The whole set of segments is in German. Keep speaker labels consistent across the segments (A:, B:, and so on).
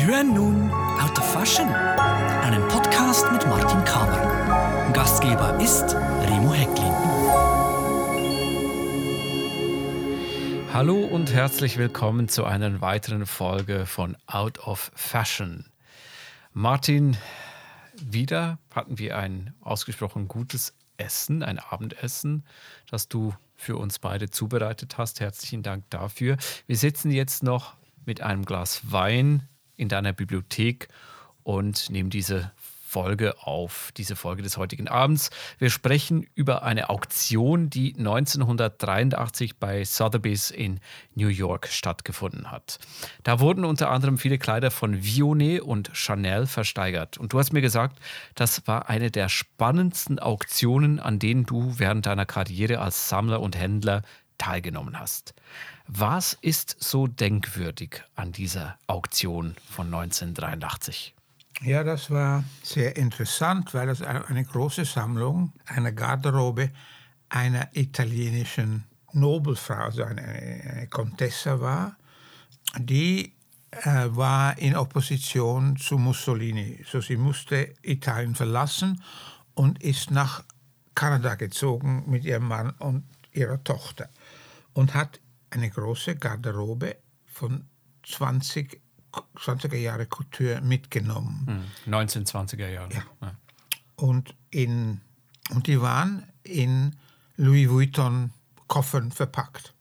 A: Sie hören nun Out of Fashion, einen Podcast mit Martin Kamer. Gastgeber ist Remo Hecklin.
B: Hallo und herzlich willkommen zu einer weiteren Folge von Out of Fashion. Martin, wieder hatten wir ein ausgesprochen gutes Essen, ein Abendessen, das du für uns beide zubereitet hast. Herzlichen Dank dafür. Wir sitzen jetzt noch mit einem Glas Wein in deiner Bibliothek und nehmen diese Folge auf, diese Folge des heutigen Abends. Wir sprechen über eine Auktion, die 1983 bei Sotheby's in New York stattgefunden hat. Da wurden unter anderem viele Kleider von Vionnet und Chanel versteigert. Und du hast mir gesagt, das war eine der spannendsten Auktionen, an denen du während deiner Karriere als Sammler und Händler teilgenommen hast. Was ist so denkwürdig an dieser Auktion von 1983?
C: Ja, das war sehr interessant, weil das eine große Sammlung, eine Garderobe einer italienischen Nobelfrau, also eine, eine Contessa war, die äh, war in Opposition zu Mussolini. So sie musste Italien verlassen und ist nach Kanada gezogen mit ihrem Mann und ihrer Tochter und hat eine große Garderobe von 20 20er Jahre Couture mitgenommen.
B: 1920er hm, Jahre.
C: Ja. ja. Und, in, und die waren in Louis Vuitton Koffern verpackt.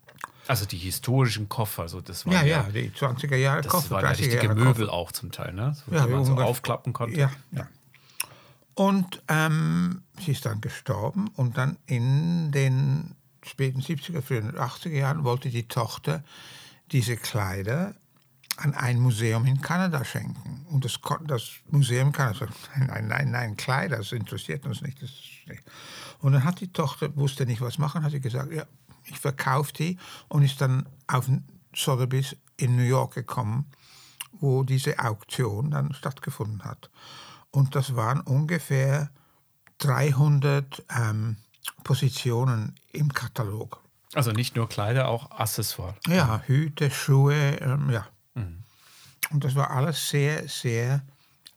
B: Also die historischen Koffer, also das
C: waren ja, ja, ja die 20er Jahre
B: das
C: Koffer.
B: Das waren richtige Jahre Möbel Koffer. auch zum Teil, ne? So,
C: ja,
B: die man so aufklappen konnte.
C: Ja, ja. Und ähm, sie ist dann gestorben und dann in den späten 70er, frühen 80er Jahren wollte die Tochter diese Kleider an ein Museum in Kanada schenken. Und das, das Museum Kanada sagt, nein, nein, nein, Kleider, das interessiert uns nicht, nicht. Und dann hat die Tochter, wusste nicht, was machen, hat sie gesagt, ja, ich verkaufe die und ist dann auf Sotheby's in New York gekommen, wo diese Auktion dann stattgefunden hat. Und das waren ungefähr 300 ähm, Positionen im Katalog.
B: Also nicht nur Kleider, auch Accessoires.
C: Ja, Hüte, Schuhe, ähm, ja. Mhm. Und das war alles sehr, sehr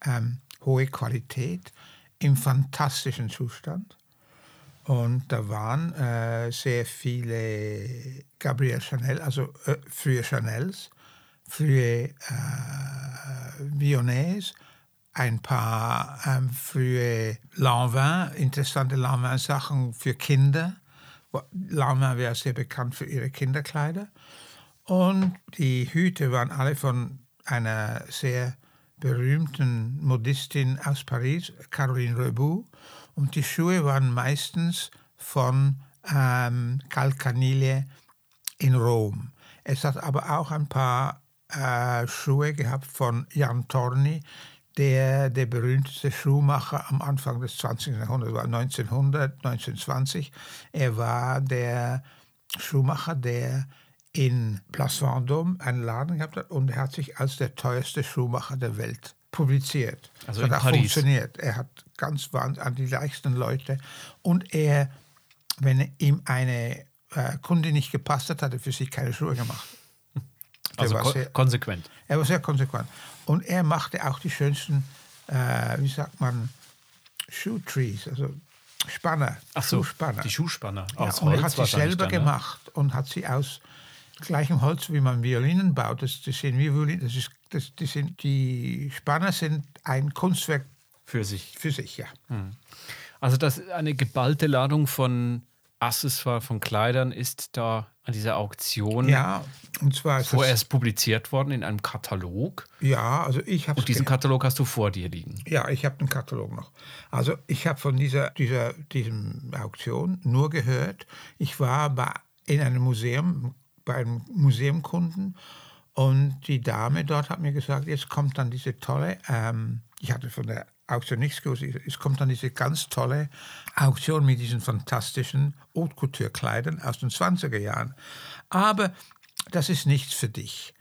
C: ähm, hohe Qualität im fantastischen Zustand. Und da waren äh, sehr viele Gabriel Chanel, also äh, frühe Chanels, frühe äh, Vionnets, ein paar ähm, frühe Lanvin, interessante Lanvin-Sachen für Kinder. Lanvin wäre sehr bekannt für ihre Kinderkleider. Und die Hüte waren alle von einer sehr berühmten Modistin aus Paris, Caroline Reboux. Und die Schuhe waren meistens von ähm, Calcanile in Rom. Es hat aber auch ein paar äh, Schuhe gehabt von Jan Torni, der der berühmteste Schuhmacher am Anfang des 20. Jahrhunderts war, 1900, 1920. Er war der Schuhmacher, der in Place Vendôme einen Laden gehabt hat und er hat sich als der teuerste Schuhmacher der Welt publiziert.
B: Also
C: das
B: hat
C: auch
B: Paris.
C: funktioniert. Er hat ganz wahnsinnig an die reichsten Leute und er, wenn ihm eine äh, Kunde nicht gepasst hat, hat er für sich keine Schuhe gemacht.
B: Also ko sehr, konsequent.
C: Er war sehr konsequent. Und er machte auch die schönsten, äh, wie sagt man, Shoe Trees, also Spanner.
B: Ach so,
C: Schuhspanner.
B: die Schuhspanner.
C: Ja,
B: aus
C: und
B: Holz
C: er hat sie selber
B: dann, ne?
C: gemacht und hat sie aus gleichem Holz, wie man Violinen baut. Das, das sind wie Violinen, das ist, das, die, sind, die Spanner sind ein Kunstwerk
B: für sich.
C: Für sich, ja.
B: Also das eine geballte Ladung von Accessoires, von Kleidern ist da an dieser Auktion
C: Ja, und zwar ist
B: vorerst publiziert worden in einem Katalog.
C: ja, also ich habe
B: Und diesen Katalog hast du vor dir liegen.
C: Ja, ich habe den Katalog noch. Also ich habe von dieser, dieser diesem Auktion nur gehört. Ich war bei, in einem Museum, bei einem Museumkunden und die Dame dort hat mir gesagt, jetzt kommt dann diese tolle, ähm, ich hatte von der Auktion nichts gewusst, es kommt dann diese ganz tolle Auktion mit diesen fantastischen Haute Couture Kleidern aus den 20er Jahren. Aber das ist nichts für dich.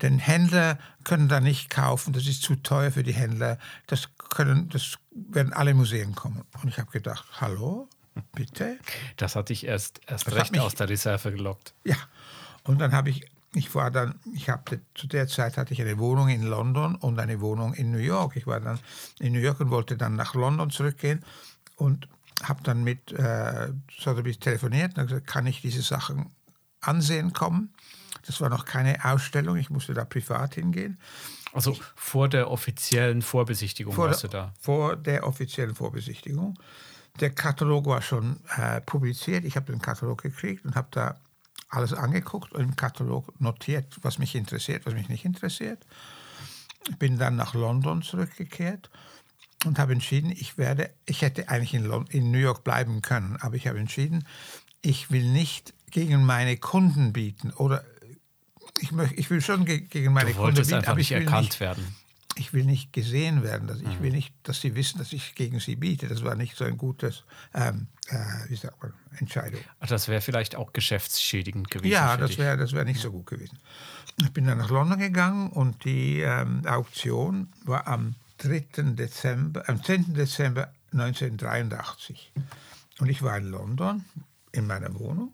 C: Denn Händler können da nicht kaufen, das ist zu teuer für die Händler. Das, können, das werden alle Museen kommen. Und ich habe gedacht, hallo, bitte?
B: Das hat dich erst, erst
C: Das
B: recht
C: mich-
B: aus der Reserve gelockt.
C: Ja. Und dann habe ich ich war dann, ich hatte zu der Zeit hatte ich eine Wohnung in London und eine Wohnung in New York. Ich war dann in New York und wollte dann nach London zurückgehen und habe dann mit äh, Sotheby's telefoniert und gesagt, kann ich diese Sachen ansehen kommen? Das war noch keine Ausstellung, ich musste da privat hingehen.
B: Also vor der offiziellen Vorbesichtigung
C: Vor,
B: warst du da.
C: vor der offiziellen Vorbesichtigung. Der Katalog war schon äh, publiziert. Ich habe den Katalog gekriegt und habe da alles angeguckt und im Katalog notiert, was mich interessiert, was mich nicht interessiert. Ich bin dann nach London zurückgekehrt und habe entschieden, ich werde, ich hätte eigentlich in, Lon in New York bleiben können, aber ich habe entschieden, ich will nicht gegen meine Kunden bieten oder ich, möcht, ich will schon ge gegen meine
B: Du
C: Kunden bieten, aber
B: nicht
C: ich will
B: erkannt
C: nicht,
B: werden.
C: Ich will nicht gesehen werden. Dass ich
B: Mhm.
C: will nicht, dass sie wissen, dass ich gegen sie biete. Das war nicht so ein gutes, ähm, äh, wie sagt man, Entscheidung.
B: Ach, Das wäre vielleicht auch geschäftsschädigend gewesen.
C: Ja, das wäre das wär nicht so gut gewesen. Ich bin dann nach London gegangen und die ähm, Auktion war am 3. Dezember, am 10. Dezember 1983. Und ich war in London in meiner Wohnung.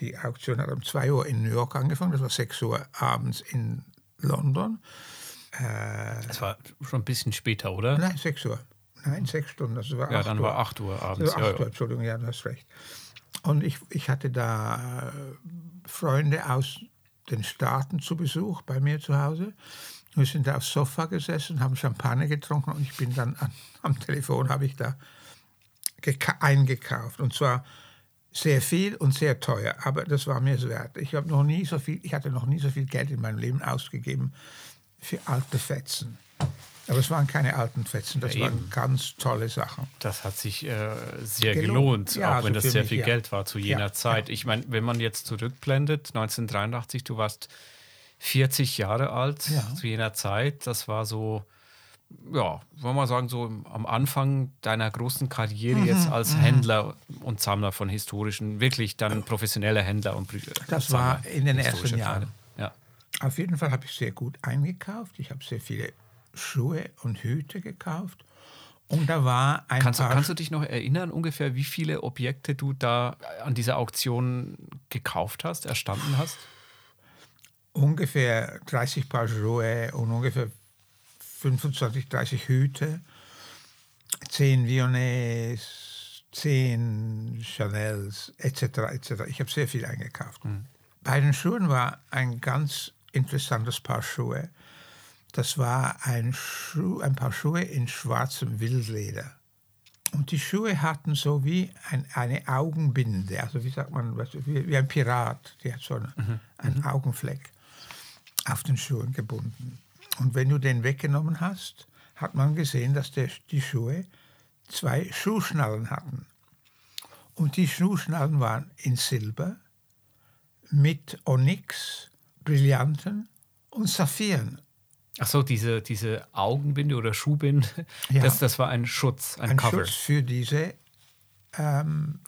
C: Die Auktion hat um 2 Uhr in New York angefangen, das war 6 Uhr abends in London.
B: Das war schon ein bisschen später, oder?
C: Nein, 6 Uhr. Nein, 6 Stunden. Das war
B: Ja,
C: 8
B: dann
C: Uhr.
B: war 8 Uhr abends.
C: Also
B: Ja,
C: acht Uhr,
B: ja.
C: Entschuldigung, ja, du hast recht. Und ich, ich hatte da äh, Freunde aus den Staaten zu Besuch bei mir zu Hause. Wir sind da aufs Sofa gesessen, haben Champagner getrunken und ich bin dann an, am Telefon, habe ich da geka- eingekauft. Und zwar sehr viel und sehr teuer, aber das war mir es wert. Ich habe noch nie so viel, ich hatte noch nie so viel Geld in meinem Leben ausgegeben für alte Fetzen. Aber es waren keine alten Fetzen, das
B: Ja,
C: waren ganz tolle Sachen.
B: Das hat sich äh, sehr
C: Gelohnt.
B: gelohnt,
C: Ja,
B: auch
C: also
B: wenn das sehr
C: mich,
B: viel
C: ja.
B: Geld war zu jener Zeit. Ich meine, wenn man jetzt zurückblendet, 1983, du warst 40 Jahre alt zu jener Zeit. Das war so, ja, wollen wir sagen, so am Anfang deiner großen Karriere
C: Mhm,
B: jetzt als Händler und Sammler von historischen, wirklich dann professioneller Händler und
C: Das
B: Sammler
C: war in den ersten Jahren. Auf jeden Fall habe ich sehr gut eingekauft. Ich habe sehr viele Schuhe und Hüte gekauft. Und da war ein
B: Kannst, du,
C: paar
B: kannst du dich noch erinnern, ungefähr, wie viele Objekte du da an dieser Auktion gekauft hast, erstanden hast?
C: ungefähr 30 Paar Schuhe und ungefähr 25, 30 Hüte, 10 Vionnets, 10 Chanels etc. etc. Ich habe sehr viel eingekauft. Bei den Schuhen war ein ganz interessantes Paar Schuhe. Das war ein, Schuh, ein paar Schuhe in schwarzem Wildleder. Und die Schuhe hatten so wie ein, eine Augenbinde, also wie sagt man, wie, wie ein Pirat, die hat so einen, einen Augenfleck auf den Schuhen gebunden. Und wenn du den weggenommen hast, hat man gesehen, dass der, die Schuhe zwei Schuhschnallen hatten. Und die Schuhschnallen waren in Silber mit Onyx, Brillanten und Saphiren.
B: Ach so, diese, diese Augenbinde oder Schuhbinde,
C: Ja.
B: das, das war ein Schutz, ein,
C: Ein
B: Cover,
C: Schutz für diese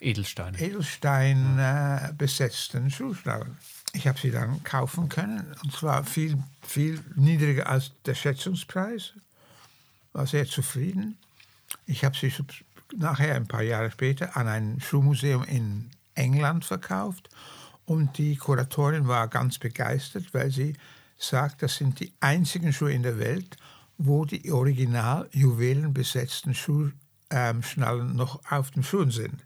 B: Edelsteine.
C: Edelstein äh, besetzten Schuhschnallen. Ich habe sie dann kaufen können und zwar viel, viel niedriger als der Schätzungspreis. War sehr zufrieden. Ich habe sie nachher, ein paar Jahre später, an ein Schuhmuseum in England verkauft und die Kuratorin war ganz begeistert, weil sie sagt, das sind die einzigen Schuhe in der Welt, wo die original juwelenbesetzten Schuhschnallen noch auf den Schuhen sind.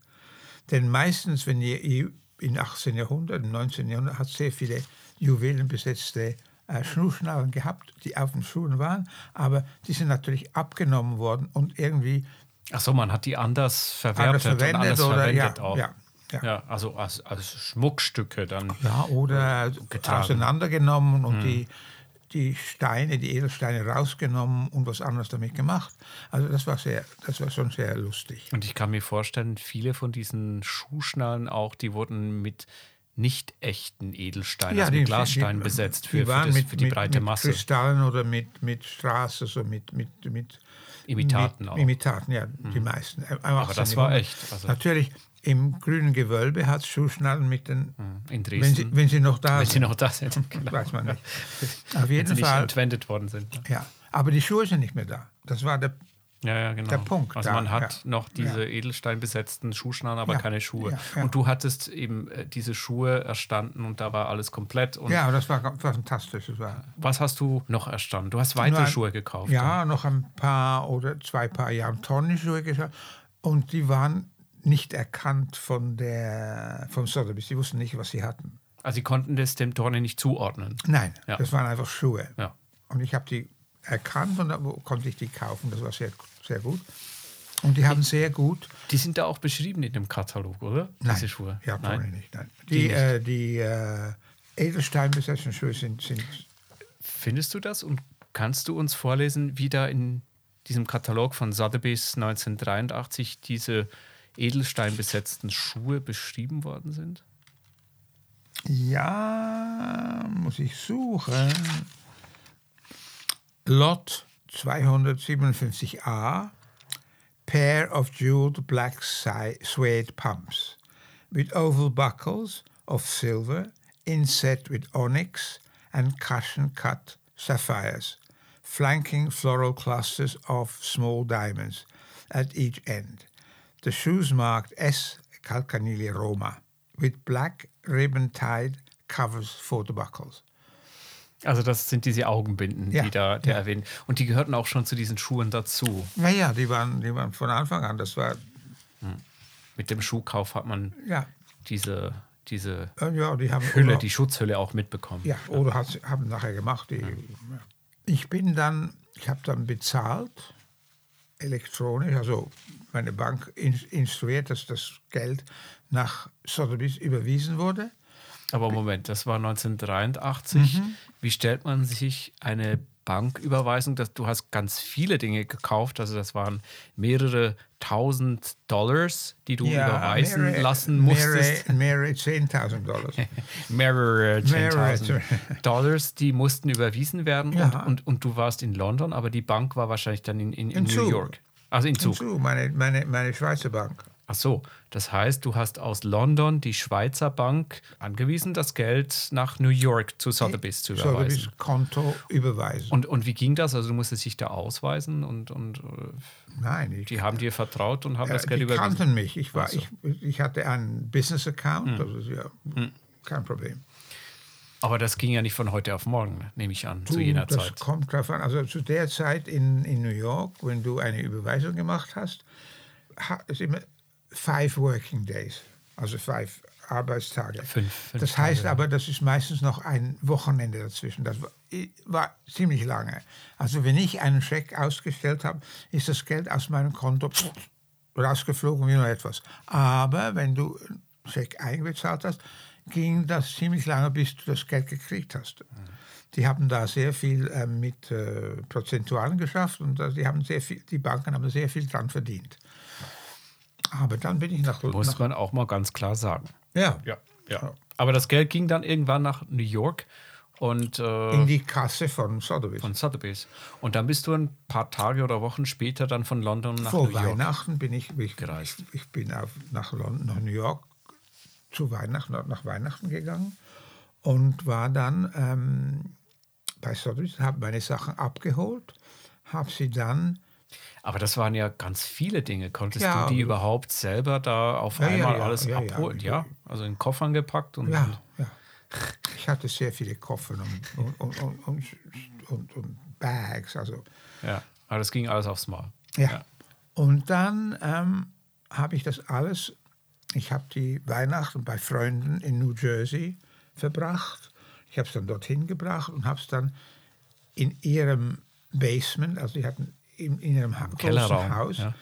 C: Denn meistens, wenn ihr im 18. Jahrhundert, im 19. Jahrhundert, hat sehr viele juwelenbesetzte äh, Schuhschnallen gehabt, die auf den Schuhen waren, aber die sind natürlich abgenommen worden und irgendwie
B: Ach so, man hat die anders verwertet
C: anders verwendet
B: und anders
C: oder
B: verwendet
C: ja,
B: auch.
C: ja, ja.
B: Ja, also als, als Schmuckstücke dann.
C: Ja, oder
B: getragen.
C: auseinandergenommen und die, die Steine, die Edelsteine rausgenommen und was anderes damit gemacht. Also das war sehr, das war schon sehr lustig.
B: Und ich kann mir vorstellen, viele von diesen Schuhschnallen auch, die wurden mit nicht echten Edelsteinen, also mit Glassteinen besetzt für,
C: die
B: für,
C: waren
B: das,
C: mit,
B: für die
C: mit,
B: breite
C: mit
B: Masse.
C: Kristallen oder mit, mit Straße, so mit, mit, mit
B: Imitaten
C: mit,
B: auch.
C: Imitaten, ja, die meisten. Im
B: Aber
C: 18.
B: das war echt, also-
C: Natürlich, im grünen Gewölbe hat Schuhschnallen mit den,
B: in
C: wenn
B: Dresden,
C: sie, wenn sie noch da
B: wenn
C: sind.
B: sie noch da sind. Genau.
C: Weiß man nicht. Auf
B: Wenn sie
C: jeden
B: nicht
C: Fall.
B: entwendet worden sind.
C: Ja, aber die Schuhe sind nicht mehr da. Das war der
B: Ja, ja, genau.
C: der Punkt
B: Also
C: da,
B: man hat
C: ja.
B: noch diese
C: Ja.
B: edelsteinbesetzten Schuhschnallen, aber
C: Ja,
B: keine Schuhe.
C: ja, ja.
B: Und du hattest eben äh, diese Schuhe erstanden und da war alles komplett. Und
C: Ja, das war, war fantastisch. Das war,
B: was hast du noch erstanden? Du hast weitere Schuhe gekauft.
C: Ja, noch ein paar oder zwei Paar Jahre Tonnenschuhe geschaut. Und die waren nicht erkannt von der, vom Sotheby's. Die wussten nicht, was sie hatten.
B: Also sie konnten das dem Torne nicht zuordnen.
C: Nein,
B: Ja.
C: das waren einfach Schuhe.
B: Ja.
C: Und ich habe die erkannt und dann konnte ich die kaufen. Das war sehr, sehr gut. Und die haben sehr gut.
B: Die sind da auch beschrieben in dem Katalog, oder?
C: Nein,
B: Diese Schuhe.
C: Ja,
B: Nein.
C: Nicht. Nein.
B: Die
C: Die,
B: nicht.
C: äh, die äh, Edelsteinbesetzten Schuhe sind, sind
B: Findest du das und kannst du uns vorlesen, wie da in diesem Katalog von Sotheby's 1983 diese edelsteinbesetzten Schuhe beschrieben worden sind?
C: Ja, muss ich suchen. Lot 257a, pair of jeweled black suede pumps with oval buckles of silver inset with onyx and cushion cut sapphires, flanking floral clusters of small diamonds at each end. The shoes marked S. Calcanili Roma with black ribbon tied covers for the buckles.
B: Also das sind diese Augenbinden,
C: Ja,
B: die da der
C: ja.
B: erwähnt. Und die gehörten auch schon zu diesen Schuhen dazu.
C: Naja, die waren, die waren von Anfang an, das war,
B: Mit dem Schuhkauf hat man
C: ja,
B: diese, diese
C: äh, ja die haben
B: Hülle,
C: oder-
B: die Schutzhülle auch mitbekommen.
C: Ja, oder hat, haben nachher gemacht. Die, Ich bin dann, ich habe dann bezahlt, elektronisch, also meine Bank in, instruiert, dass das Geld nach Sotheby's überwiesen wurde.
B: Aber Moment, das war 1983. Wie stellt man sich eine Banküberweisung? Das, du hast ganz viele Dinge gekauft, also das waren mehrere tausend Dollars, die du überweisen
C: mehrere-
B: lassen musstest.
C: Mehrere, mehrere 10.000 Dollar.
B: mehrere 10.000 Dollars, die mussten überwiesen werden.
C: Ja.
B: Und, und, und du warst in London, aber die Bank war wahrscheinlich dann in, in, in New. York. Also in Zug.
C: Hinzu, meine, meine, meine Schweizer Bank.
B: Ach so, das heißt, du hast aus London die Schweizer Bank angewiesen, das Geld nach New York zu Sotheby's zu überweisen.
C: Sotheby's Konto überweisen.
B: Und, und wie ging das? Also du musstest dich da ausweisen und, und äh,
C: Nein, ich,
B: die haben dir vertraut und haben
C: äh,
B: das Geld
C: die
B: überwiesen.
C: kannten mich. Ich, war,
B: so.
C: ich, ich hatte einen Business-Account,
B: Hm.
C: also ja, kein Problem.
B: Aber das ging ja nicht von heute auf morgen, nehme ich an, zu
C: Du,
B: jener
C: das
B: Zeit.
C: kommt drauf an. Also zu der Zeit in, in New York, wenn du eine Überweisung gemacht hast, es immer five working days, also five Arbeitstage.
B: Fünf- fünf
C: das heißt
B: Tage.
C: aber, das ist meistens noch ein Wochenende dazwischen. Das war, war ziemlich lange. Also wenn ich einen Scheck ausgestellt habe, ist das Geld aus meinem Konto rausgeflogen wie nur etwas. Aber wenn du einen Scheck einbezahlt hast, ging das ziemlich lange, bis du das Geld gekriegt hast. Die haben da sehr viel äh, mit äh, Prozentualen geschafft und äh, die, haben sehr viel, die Banken haben sehr viel dran verdient. Aber dann bin ich nach...
B: Muss
C: nach
B: man auch mal ganz klar sagen.
C: ja,
B: Ja, ja. Aber das Geld ging dann irgendwann nach New York und äh,
C: in die Kasse von Sotheby's.
B: von Sotheby's. Und dann bist du ein paar Tage oder Wochen später dann von London nach
C: Vor
B: New York.
C: Weihnachten bin ich, ich,
B: gereist.
C: ich, ich bin auf, nach, London, nach New York zu Weihnachten, nach Weihnachten gegangen und war dann ähm, bei Sotheby's, habe meine Sachen abgeholt, habe sie dann
B: Aber das waren ja ganz viele Dinge. Konntest
C: Ja,
B: du die überhaupt selber da auf
C: Ja,
B: einmal
C: ja,
B: alles abholen? Ja, also in Koffern gepackt und,
C: Ja,
B: und
C: ja. Ich hatte sehr viele Koffer und, und, und, und Bags. Also,
B: ja. Aber das ging alles aufs Mal.
C: ja. Und dann ähm, habe ich das alles, ich habe die Weihnachten bei Freunden in New Jersey verbracht. Ich habe es dann dorthin gebracht und habe es dann in ihrem Basement, also die hatten in, in ihrem großen Haus,
B: ja.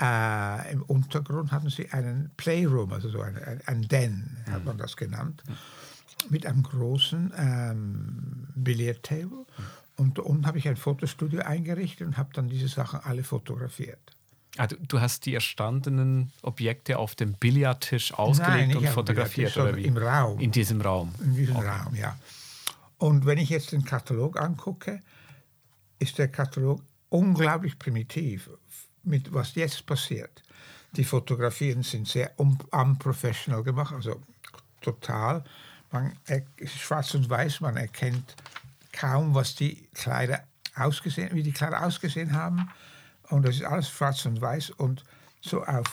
C: äh, im Untergrund hatten sie einen Playroom, also so ein, ein, ein Den, hat man das genannt, mit einem großen ähm, Billardtable. Und da unten habe ich ein Fotostudio eingerichtet und habe dann diese Sachen alle fotografiert.
B: Ah, du, du hast die erstandenen Objekte auf dem Billardtisch ausgelegt
C: nicht
B: und fotografiert, oder wie?
C: im Raum.
B: In diesem Raum.
C: In diesem Raum, ja. Und wenn ich jetzt den Katalog angucke, ist der Katalog unglaublich primitiv mit was jetzt passiert. Die Fotografien sind sehr un unprofessional gemacht, also total. Man, schwarz und weiß, man erkennt kaum, was die Kleider ausgesehen, wie die Kleider ausgesehen haben. Und das ist alles schwarz und weiß und so auf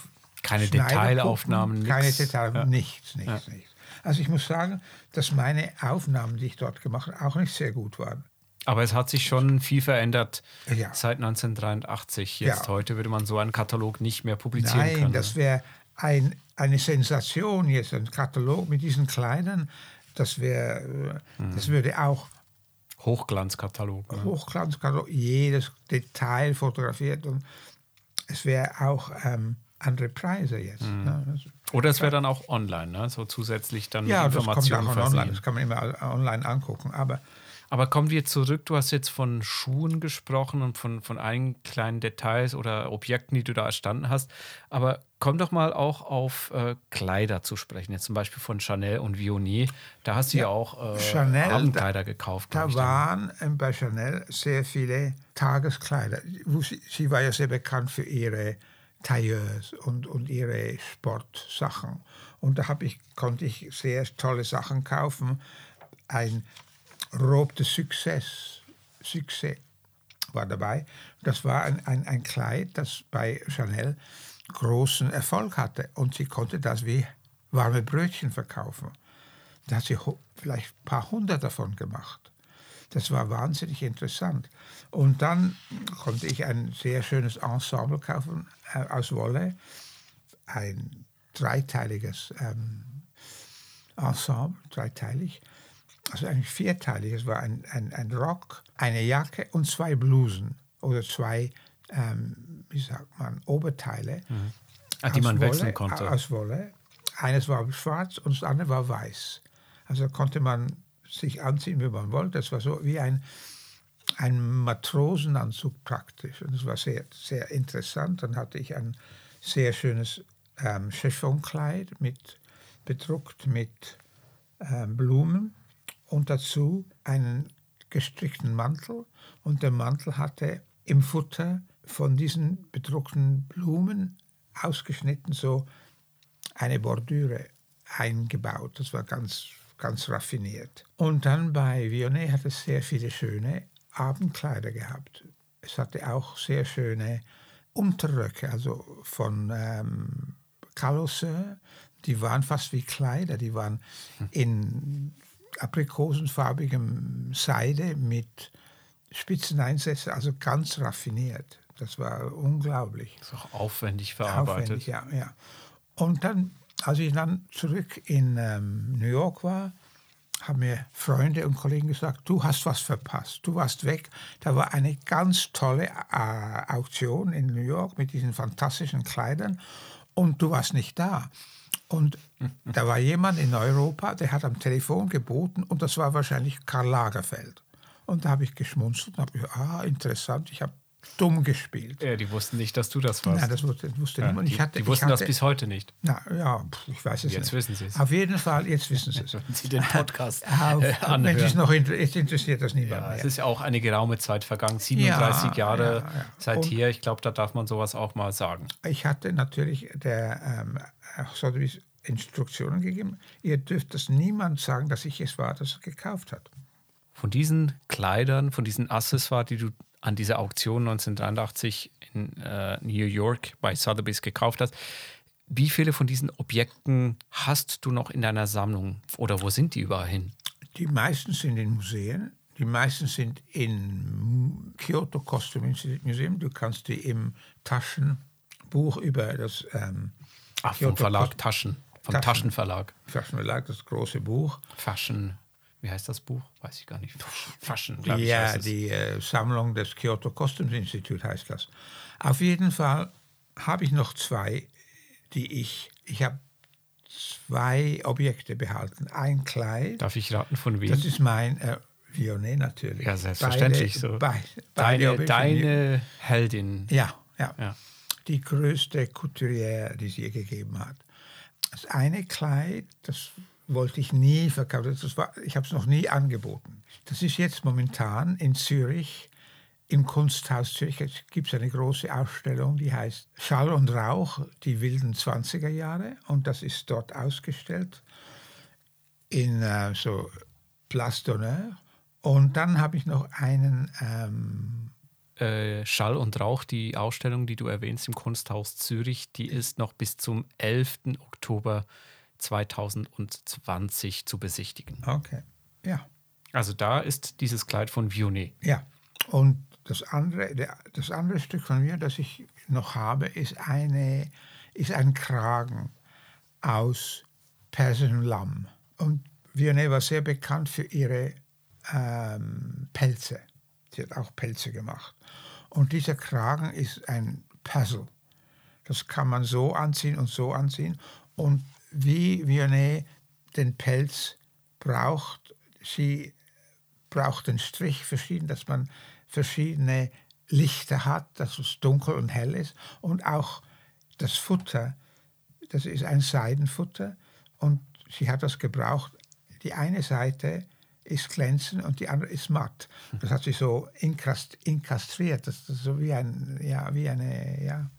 B: Keine Detailaufnahmen,
C: Keine. Detail,
B: Ja.
C: nichts, nichts, nichts. Also ich muss sagen, dass meine Aufnahmen, die ich dort gemacht habe, auch nicht sehr gut waren.
B: Aber es hat sich schon viel verändert
C: Ja.
B: seit 1983. Jetzt
C: Ja.
B: heute würde man so einen Katalog nicht mehr publizieren
C: Nein,
B: können.
C: das wäre ein, eine Sensation jetzt, ein Katalog mit diesen Kleidern. Das wäre, äh,
B: Mhm.
C: das würde auch
B: Hochglanzkatalog. Ne?
C: Hochglanzkatalog, jedes Detail fotografiert und es wäre auch ähm, andere Preise jetzt.
B: Mhm.
C: Ne?
B: Oder es wäre dann auch online, ne? so zusätzlich dann
C: ja,
B: mit
C: das kommt
B: Informationen
C: auch online, das kann man immer online angucken. Aber
B: Aber kommen wir zurück, du hast jetzt von Schuhen gesprochen und von, von einigen kleinen Details oder Objekten, die du da erstanden hast. Aber komm doch mal auch auf äh, Kleider zu sprechen, jetzt zum Beispiel von Chanel und Vionier. Da hast du ja,
C: Ja,
B: auch äh,
C: Chanel,
B: Abendkleider gekauft. glaub
C: da
B: ich, dann.
C: waren ähm, bei Chanel sehr viele Tageskleider. Sie, sie war ja sehr bekannt für ihre Tailleurs und, und ihre Sportsachen. Und da ich, konnte ich sehr tolle Sachen kaufen. Ein Robe de Success, Success war dabei. Das war ein, ein, ein Kleid, das bei Chanel großen Erfolg hatte. Und sie konnte das wie warme Brötchen verkaufen. Da hat sie vielleicht ein paar hundert davon gemacht. Das war wahnsinnig interessant. Und dann konnte ich ein sehr schönes Ensemble kaufen äh, aus Wolle. Ein dreiteiliges ähm, Ensemble, dreiteilig. Also eigentlich vierteilig. Es war ein, ein, ein Rock, eine Jacke und zwei Blusen oder zwei, ähm, wie sagt man, Oberteile.
B: Ah, die man wechseln
C: Wolle,
B: konnte.
C: Aus Wolle. Eines war schwarz und das andere war weiß. Also konnte man sich anziehen, wie man wollte. Das war so wie ein, ein Matrosenanzug praktisch. Und das war sehr, sehr interessant. Dann hatte ich ein sehr schönes ähm, Chiffonkleid mit, bedruckt mit ähm, Blumen und dazu einen gestrickten Mantel. Und der Mantel hatte im Futter von diesen bedruckten Blumen ausgeschnitten so eine Bordüre eingebaut. Das war ganz, ganz raffiniert. Und dann bei Vionnet hat es sehr viele schöne Abendkleider gehabt. Es hatte auch sehr schöne Unterröcke, also von ähm, Calosseur. Die waren fast wie Kleider. Die waren in aprikosenfarbigem Seide mit Spitzeneinsätzen, also ganz raffiniert. Das war unglaublich.
B: ist auch aufwendig verarbeitet.
C: Aufwendig, ja, ja. Und dann, als ich dann zurück in ähm, New York war, haben mir Freunde und Kollegen gesagt, du hast was verpasst, du warst weg. Da war eine ganz tolle äh, Auktion in New York mit diesen fantastischen Kleidern und du warst nicht da. Und da war jemand in Europa, der hat am Telefon geboten und das war wahrscheinlich Karl Lagerfeld. Und da habe ich geschmunzelt und habe gesagt, ah, interessant, ich habe dumm gespielt.
B: Ja, die wussten nicht, dass du das warst.
C: Nein, das wusste, wusste
B: Ja,
C: niemand.
B: die,
C: Ich hatte,
B: die wussten
C: ich
B: das
C: hatte,
B: bis heute nicht.
C: na, ja, ich weiß es
B: Jetzt
C: nicht.
B: wissen Sie es.
C: Auf jeden Fall, jetzt wissen Sie es.
B: Wenn Sie den Podcast
C: Auf,
B: äh,
C: wenn Sie es
B: anhören.
C: noch jetzt interessiert das niemand
B: Ja,
C: mehr.
B: es ist ja auch eine geraume Zeit vergangen, 37
C: Ja,
B: Jahre
C: ja, ja.
B: seither. Ich glaube, da darf man sowas auch mal sagen.
C: Ich hatte natürlich der ähm, auch so wie Instruktionen gegeben. Ihr dürft das niemand sagen, dass ich es war, das es gekauft hat.
B: Von diesen Kleidern, von diesen Accessoires, die du an dieser Auktion 1983 in äh, New York bei Sotheby's gekauft hast, wie viele von diesen Objekten hast du noch in deiner Sammlung oder wo sind die überall hin?
C: Die meisten sind in Museen. Die meisten sind im Kyoto Costume Institute Museum. Du kannst die im Taschenbuch über das ähm,
B: Ach, vom Verlag Taschen, vom
C: Taschen.
B: Taschenverlag.
C: Taschenverlag, das große Buch.
B: Fashion, wie heißt das Buch? Weiß ich gar nicht. Fashion, glaube ich.
C: Ja, die äh, Sammlung des Kyoto Customs Institute heißt das. Auf jeden Fall habe ich noch zwei, die ich, ich habe zwei Objekte behalten. Ein Kleid,
B: Darf ich raten, von wem?
C: das ist mein äh, Vionnet natürlich.
B: ja, selbstverständlich
C: Beide,
B: so.
C: Beide, beide
B: deine,
C: Objekte-
B: deine Heldin.
C: Ja, ja,
B: Ja.
C: Die größte Couturière, die es je gegeben hat. Das eine Kleid, das wollte ich nie verkaufen. War, ich habe es noch nie angeboten. Das ist jetzt momentan in Zürich, im Kunsthaus Zürich. Es gibt eine große Ausstellung, die heißt Schall und Rauch, die wilden 20er Jahre. Und das ist dort ausgestellt in äh, so Place d'honneur. Und dann habe ich noch einen ähm,
B: äh, Schall und Rauch, die Ausstellung, die du erwähnst im Kunsthaus Zürich, die ist noch bis zum 11. Oktober 2020 zu besichtigen.
C: Okay, ja.
B: Also da ist dieses Kleid von Vionnet.
C: Ja, und das andere, der, das andere Stück von mir, das ich noch habe, ist, eine, ist ein Kragen aus persischem Lamm. Und Vionnet war sehr bekannt für ihre ähm, Pelze. Sie hat auch Pelze gemacht. Und dieser Kragen ist ein Puzzle. Das kann man so anziehen und so anziehen. Und wie Vionnet den Pelz braucht, sie braucht den Strich verschieden, dass man verschiedene Lichter hat, dass es dunkel und hell ist. Und auch das Futter, das ist ein Seidenfutter. Und sie hat das gebraucht. Die eine Seite ist glänzend und die andere ist matt. Das hat sich so inkastriert. Das ist so wie, ein, ja, wie eine, ja.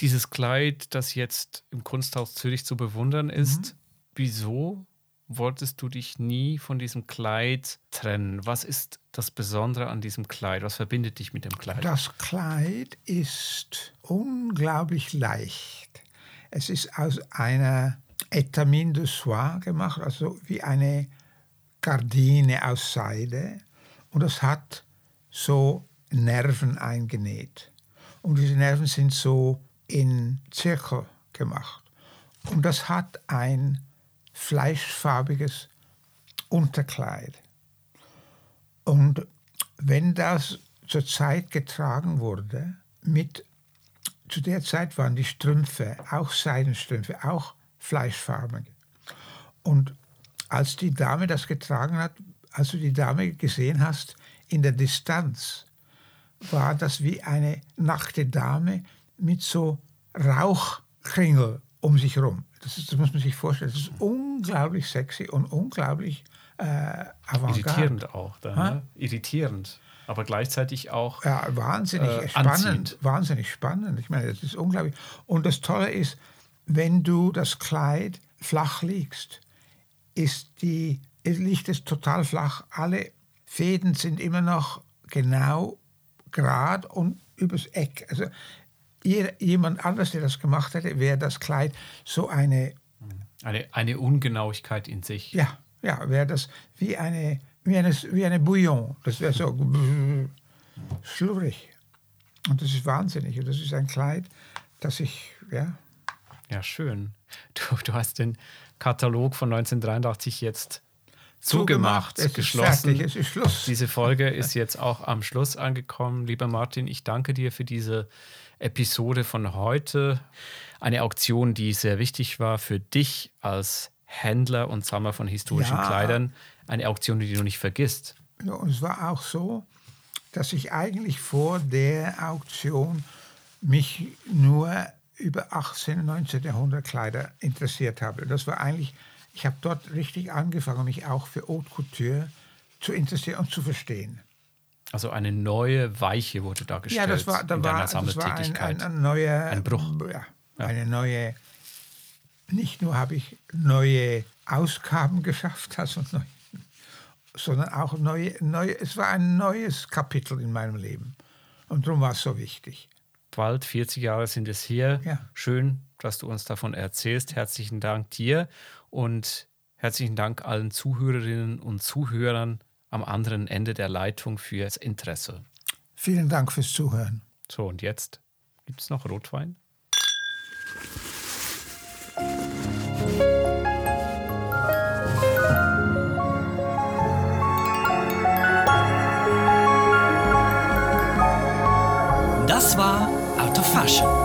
B: Dieses Kleid, das jetzt im Kunsthaus Zürich zu bewundern ist, mhm. wieso wolltest du dich nie von diesem Kleid trennen? Was ist das Besondere an diesem Kleid? Was verbindet dich mit dem Kleid?
C: Das Kleid ist unglaublich leicht. Es ist aus einer Etamine de Soie gemacht, also wie eine Gardine aus Seide. Und es hat so Nerven eingenäht. Und diese Nerven sind so in Zirkel gemacht. Und das hat ein fleischfarbiges Unterkleid. Und wenn das zur Zeit getragen wurde, mit, zu der Zeit waren die Strümpfe, auch Seidenstrümpfe, auch fleischfarben. Und als die Dame das getragen hat, als du die Dame gesehen hast, in der Distanz, war das wie eine nackte Dame mit so Rauchkringel um sich herum. Das, ist, das muss man sich vorstellen. Das ist unglaublich sexy und unglaublich äh.
B: Irritierend auch. Dann, ne? Irritierend. Aber gleichzeitig auch.
C: Ja, wahnsinnig äh, spannend. Anziehend. Wahnsinnig spannend. Ich meine, das ist unglaublich. Und das Tolle ist, wenn du das Kleid flach legst, ist die, liegt es total flach. Alle Fäden sind immer noch genau gerade und übers Eck. Also jemand anders, der das gemacht hätte, wäre das Kleid so eine...
B: Eine, eine Ungenauigkeit in sich.
C: Ja, ja wäre das wie eine, wie eine, wie eine Bouillon. Das wäre so schlurrig. Und das ist wahnsinnig. Und das ist ein Kleid, das ich, ja...
B: Ja, schön. Du, du hast den Katalog von 1983 jetzt zugemacht,
C: zugemacht.
B: geschlossen.
C: Ist es ist Schluss.
B: Diese Folge ist jetzt auch am Schluss angekommen. Lieber Martin, ich danke dir für diese Episode von heute. Eine Auktion, die sehr wichtig war für dich als Händler und Sammler von historischen ja. Kleidern. Eine Auktion, die du nicht vergisst.
C: Ja, und es war auch so, dass ich eigentlich vor der Auktion mich nur über 18. und 19. Jahrhundert Kleider interessiert habe. Das war eigentlich, ich habe dort richtig angefangen, mich auch für Haute Couture zu interessieren und zu verstehen.
B: Also eine neue Weiche wurde da gestellt
C: ja, das war, da
B: in
C: war, das war ein, ein, ein, neuer,
B: ein Bruch.
C: Ja, ja. Eine neue, nicht nur habe ich neue Ausgaben geschafft, also neu, sondern auch neue, neue, es war ein neues Kapitel in meinem Leben. Und darum war es so wichtig
B: bald 40 Jahre sind es hier.
C: Ja.
B: Schön, dass du uns davon erzählst. Herzlichen Dank dir und herzlichen Dank allen Zuhörerinnen und Zuhörern am anderen Ende der Leitung fürs Interesse.
C: Vielen Dank fürs Zuhören.
B: So, und jetzt gibt es noch Rotwein?
A: Das war Out of Fashion